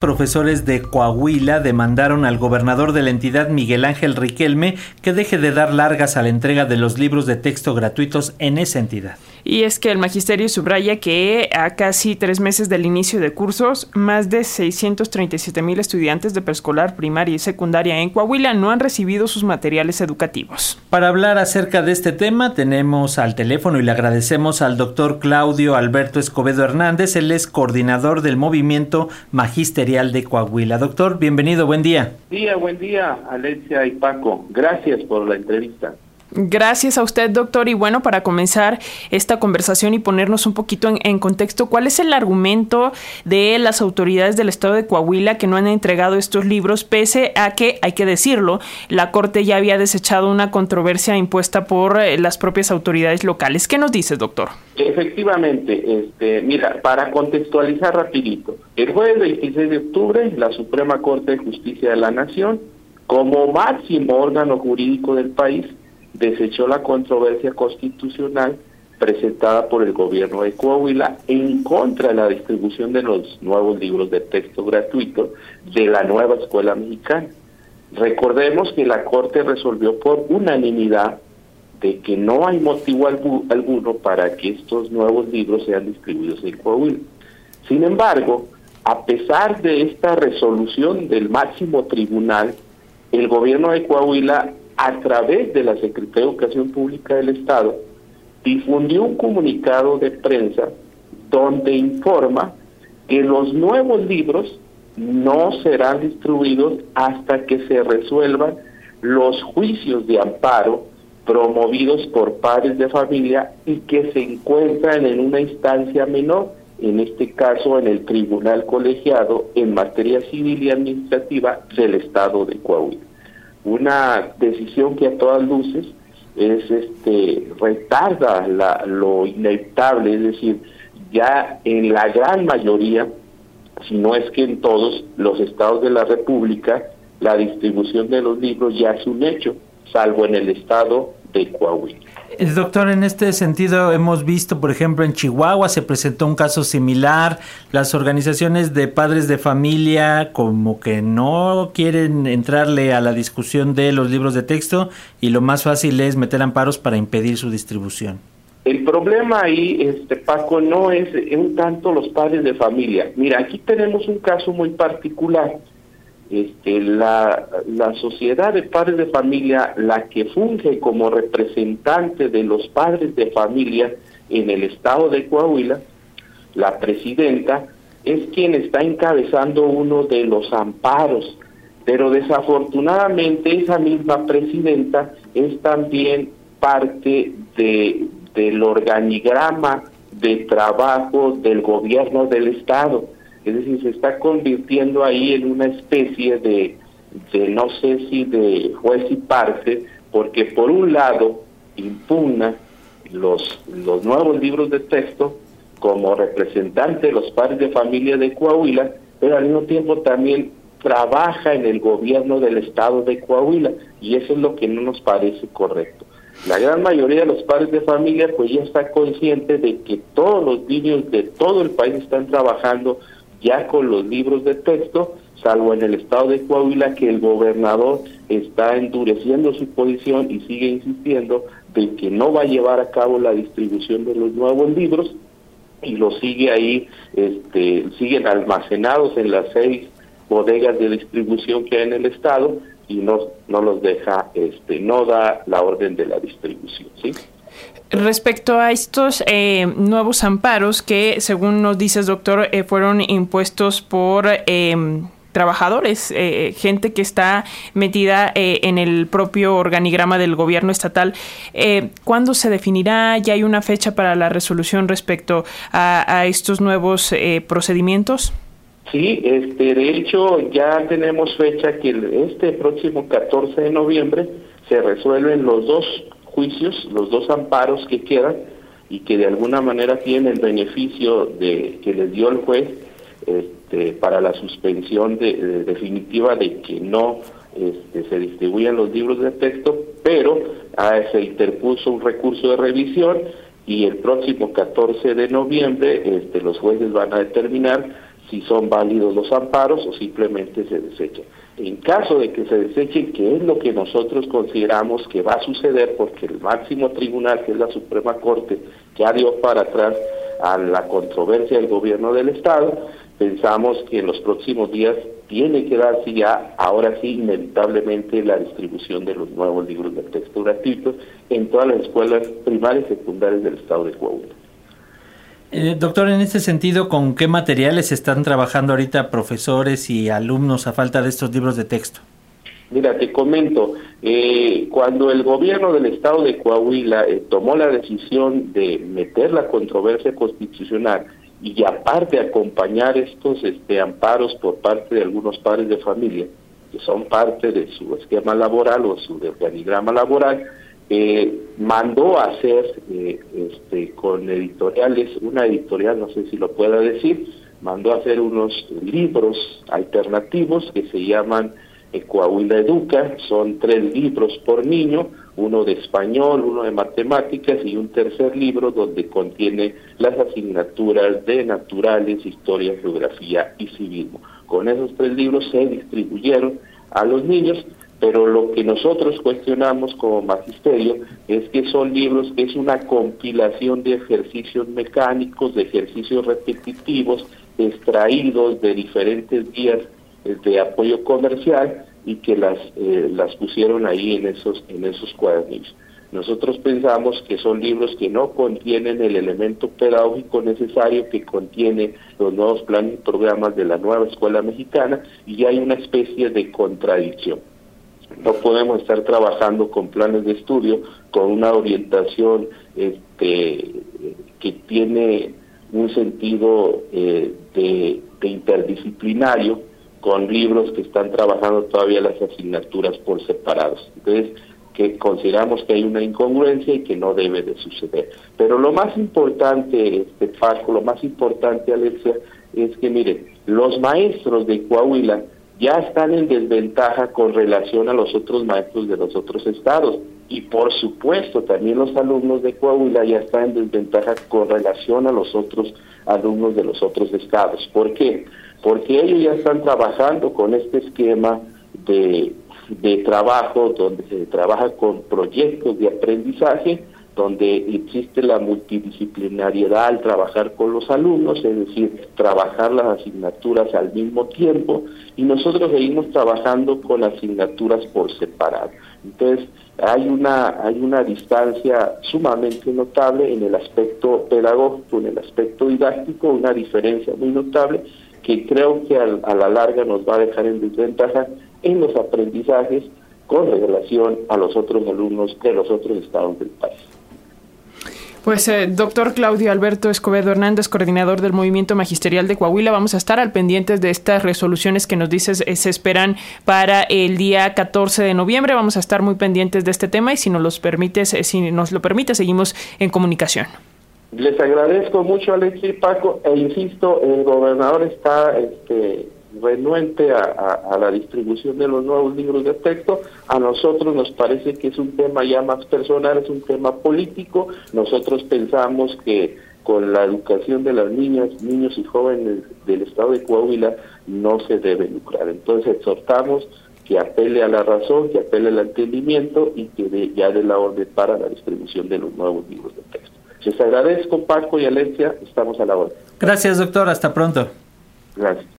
Profesores de Coahuila demandaron al gobernador de la entidad Miguel Ángel Riquelme que deje de dar largas a la entrega de los libros de texto gratuitos en esa entidad. Y es que el magisterio subraya que a casi tres meses del inicio de cursos, más de 637 mil estudiantes de preescolar, primaria y secundaria en Coahuila no han recibido sus materiales educativos. Para hablar acerca de este tema tenemos al teléfono y le agradecemos al doctor Claudio Alberto Escobedo Hernández, él es coordinador del movimiento magisterial de Coahuila. Doctor, bienvenido, buen día. Día, buen día, Alexia y Paco. Gracias por la entrevista. Gracias a usted, doctor. Y bueno, para comenzar esta conversación y ponernos un poquito en, contexto, ¿cuál es el argumento de las autoridades del estado de Coahuila que no han entregado estos libros, pese a que, hay que decirlo, la Corte ya había desechado una controversia impuesta por eh, las propias autoridades locales? ¿Qué nos dice, doctor? Efectivamente, este, mira, para contextualizar rapidito, el jueves 26 de octubre, la Suprema Corte de Justicia de la Nación, como máximo órgano jurídico del país, desechó la controversia constitucional presentada por el gobierno de Coahuila en contra de la distribución de los nuevos libros de texto gratuito de la nueva escuela mexicana. Recordemos que la Corte resolvió por unanimidad de que no hay motivo alguno para que estos nuevos libros sean distribuidos en Coahuila. Sin embargo, a pesar de esta resolución del máximo tribunal, el gobierno de Coahuila a través de la Secretaría de Educación Pública del Estado, difundió un comunicado de prensa donde informa que los nuevos libros no serán distribuidos hasta que se resuelvan los juicios de amparo promovidos por padres de familia y que se encuentran en una instancia menor, en este caso en el Tribunal Colegiado en materia civil y administrativa del Estado de Coahuila una decisión que a todas luces es este retarda la, lo inevitable, es decir, ya en la gran mayoría, si no es que en todos los estados de la República, la distribución de los libros ya es un hecho, salvo en el estado de Coahuila. Doctor, en este sentido hemos visto, por ejemplo, en Chihuahua se presentó un caso similar. Las organizaciones de padres de familia como que no quieren entrarle a la discusión de los libros de texto y lo más fácil es meter amparos para impedir su distribución. El problema ahí, este Paco, no es un tanto los padres de familia. Mira, aquí tenemos un caso muy particular este, la, la sociedad de padres de familia, la que funge como representante de los padres de familia en el estado de Coahuila, la presidenta, es quien está encabezando uno de los amparos, pero desafortunadamente esa misma presidenta es también parte de, del organigrama de trabajo del gobierno del estado es decir, se está convirtiendo ahí en una especie de, no sé si de juez y parte, porque por un lado impugna los, los nuevos libros de texto como representante de los padres de familia de Coahuila, pero al mismo tiempo también trabaja en el gobierno del estado de Coahuila y eso es lo que no nos parece correcto. La gran mayoría de los padres de familia pues ya está consciente de que todos los niños de todo el país están trabajando ya con los libros de texto, salvo en el estado de Coahuila que el gobernador está endureciendo su posición y sigue insistiendo de que no va a llevar a cabo la distribución de los nuevos libros y los sigue ahí, este, siguen almacenados en las seis bodegas de distribución que hay en el estado y no, no los deja, este, no da la orden de la distribución, ¿sí? Respecto a estos eh, nuevos amparos que, según nos dices, doctor, eh, fueron impuestos por eh, trabajadores, gente que está metida en el propio organigrama del gobierno estatal, ¿cuándo se definirá? ¿Ya hay una fecha para la resolución respecto a, estos nuevos procedimientos? Sí, este, de hecho ya tenemos fecha que este próximo 14 de noviembre se resuelven los dos juicios, los dos amparos que quedan y que de alguna manera tienen el beneficio de que les dio el juez este, para la suspensión de, definitiva de que no este, se distribuyan los libros de texto, pero ah, se interpuso un recurso de revisión y el próximo 14 de noviembre este, los jueces van a determinar si son válidos los amparos o simplemente se desechan. En caso de que se desechen, que es lo que nosotros consideramos que va a suceder, porque el máximo tribunal, que es la Suprema Corte, ya dio para atrás a la controversia del gobierno del Estado, pensamos que en los próximos días tiene que darse ya, ahora sí, inevitablemente, la distribución de los nuevos libros de texto gratuitos en todas las escuelas primarias y secundarias del Estado de Coahuila. Eh, doctor, en este sentido, ¿con qué materiales están trabajando ahorita profesores y alumnos a falta de estos libros de texto? Mira, te comento, eh, cuando el gobierno del estado de Coahuila eh, tomó la decisión de meter la controversia constitucional y aparte acompañar estos este, amparos por parte de algunos padres de familia, que son parte de su esquema laboral o su organigrama laboral, eh, mandó a hacer eh, este, con editoriales, una editorial, no sé si lo pueda decir, mandó a hacer unos libros alternativos que se llaman Coahuila Educa, son tres libros por niño, uno de español, uno de matemáticas y un tercer libro donde contiene las asignaturas de naturales, historia, geografía y civismo. Con esos tres libros se distribuyeron a los niños pero lo que nosotros cuestionamos como magisterio es que son libros que es una compilación de ejercicios mecánicos, de ejercicios repetitivos, extraídos de diferentes guías de apoyo comercial y que las, eh, las pusieron ahí en esos, en esos cuadernos. Nosotros pensamos que son libros que no contienen el elemento pedagógico necesario que contiene los nuevos planes y programas de la nueva escuela mexicana y hay una especie de contradicción. No podemos estar trabajando con planes de estudio, con una orientación este, que tiene un sentido eh, de, interdisciplinario, con libros que están trabajando todavía las asignaturas por separados. Entonces, que consideramos que hay una incongruencia y que no debe de suceder. Pero lo más importante, este Paco, lo más importante, Alexia, es que miren, los maestros de Coahuila ya están en desventaja con relación a los otros maestros de los otros estados. Y por supuesto, también los alumnos de Coahuila ya están en desventaja con relación a los otros alumnos de los otros estados. ¿Por qué? Porque ellos ya están trabajando con este esquema de, de trabajo donde se trabaja con proyectos de aprendizaje donde existe la multidisciplinariedad al trabajar con los alumnos, es decir, trabajar las asignaturas al mismo tiempo, y nosotros seguimos trabajando con asignaturas por separado. Entonces, hay una, hay una distancia sumamente notable en el aspecto pedagógico, en el aspecto didáctico, una diferencia muy notable que creo que a, la larga nos va a dejar en desventaja en los aprendizajes con relación a los otros alumnos de los otros estados del país. Pues eh, doctor Claudio Alberto Escobedo Hernández, coordinador del Movimiento Magisterial de Coahuila, vamos a estar al pendientes de estas resoluciones que nos dices eh, se esperan para el día 14 de noviembre. Vamos a estar muy pendientes de este tema y si nos los permites, eh, si nos lo permite, seguimos en comunicación. Les agradezco mucho, Alexi y Paco, e insisto, el gobernador está este, renuente a, la distribución de los nuevos libros de texto. A nosotros nos parece que es un tema ya más personal, es un tema político. Nosotros pensamos que con la educación de las niñas, niños y jóvenes del estado de Coahuila no se debe lucrar. Entonces exhortamos que apele a la razón, que apele al entendimiento y que ya de la orden para la distribución de los nuevos libros de texto. Les agradezco, Paco y Alencia, estamos a la orden. Gracias, doctor. Hasta pronto. Gracias.